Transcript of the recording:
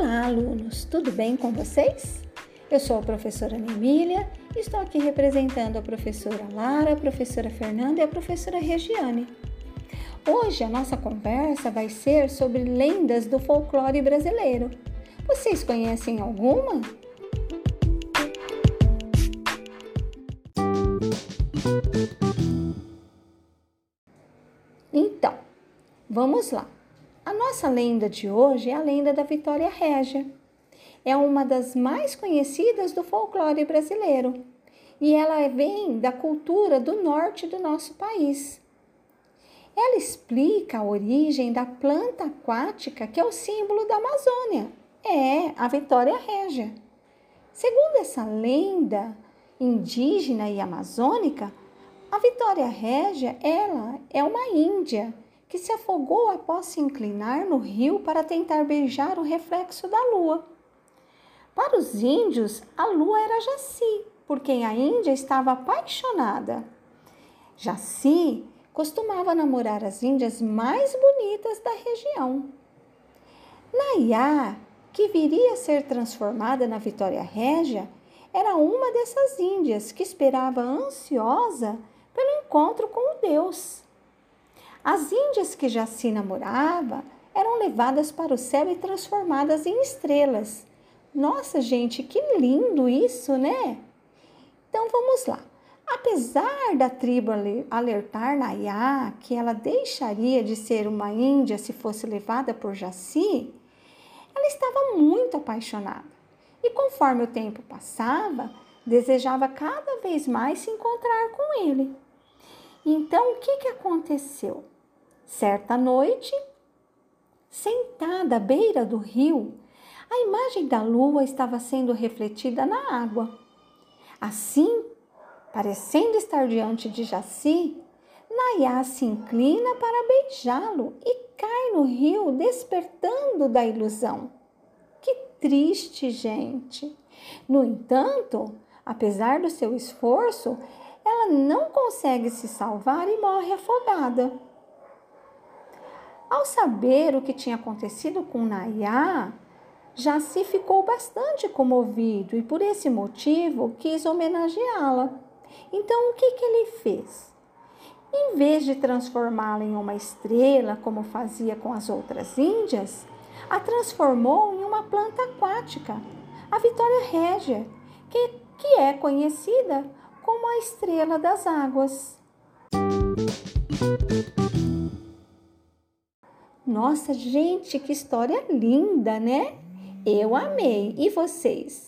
Olá, alunos, tudo bem com vocês? Eu sou a professora Emília e estou aqui representando a professora Lara, a professora Fernanda e a professora Regiane. Hoje a nossa conversa vai ser sobre lendas do folclore brasileiro. Vocês conhecem alguma? Então, vamos lá. A nossa lenda de hoje é a lenda da Vitória Régia. É uma das mais conhecidas do folclore brasileiro e ela vem da cultura do norte do nosso país. Ela explica a origem da planta aquática que é o símbolo da Amazônia. É a Vitória Régia. Segundo essa lenda indígena e amazônica, a Vitória Régia, ela é uma índia que se afogou após se inclinar no rio para tentar beijar o reflexo da lua. Para os índios, a lua era Jaci, por quem a Índia estava apaixonada. Jaci costumava namorar as índias mais bonitas da região. Nayá, que viria a ser transformada na Vitória Régia, era uma dessas índias que esperava ansiosa pelo encontro com o Deus. As índias que já se namorava eram levadas para o céu e transformadas em estrelas. Nossa, gente, que lindo isso, né? Então vamos lá. Apesar da tribo alertar Nayá que ela deixaria de ser uma índia se fosse levada por Jaci, ela estava muito apaixonada. E conforme o tempo passava, desejava cada vez mais se encontrar com ele. Então, o que, que aconteceu? Certa noite, sentada à beira do rio, a imagem da lua estava sendo refletida na água. Assim, parecendo estar diante de Jaci, Nayá se inclina para beijá-lo e cai no rio, despertando da ilusão. Que triste, gente! No entanto, apesar do seu esforço, ela não consegue se salvar e morre afogada. Ao saber o que tinha acontecido com Nayá, Jaci ficou bastante comovido e por esse motivo quis homenageá-la. Então o que, que ele fez? Em vez de transformá-la em uma estrela, como fazia com as outras índias, a transformou em uma planta aquática, a Vitória Régia, que, que é conhecida como a estrela das águas. Nossa, gente, que história linda, né? Eu amei. E vocês?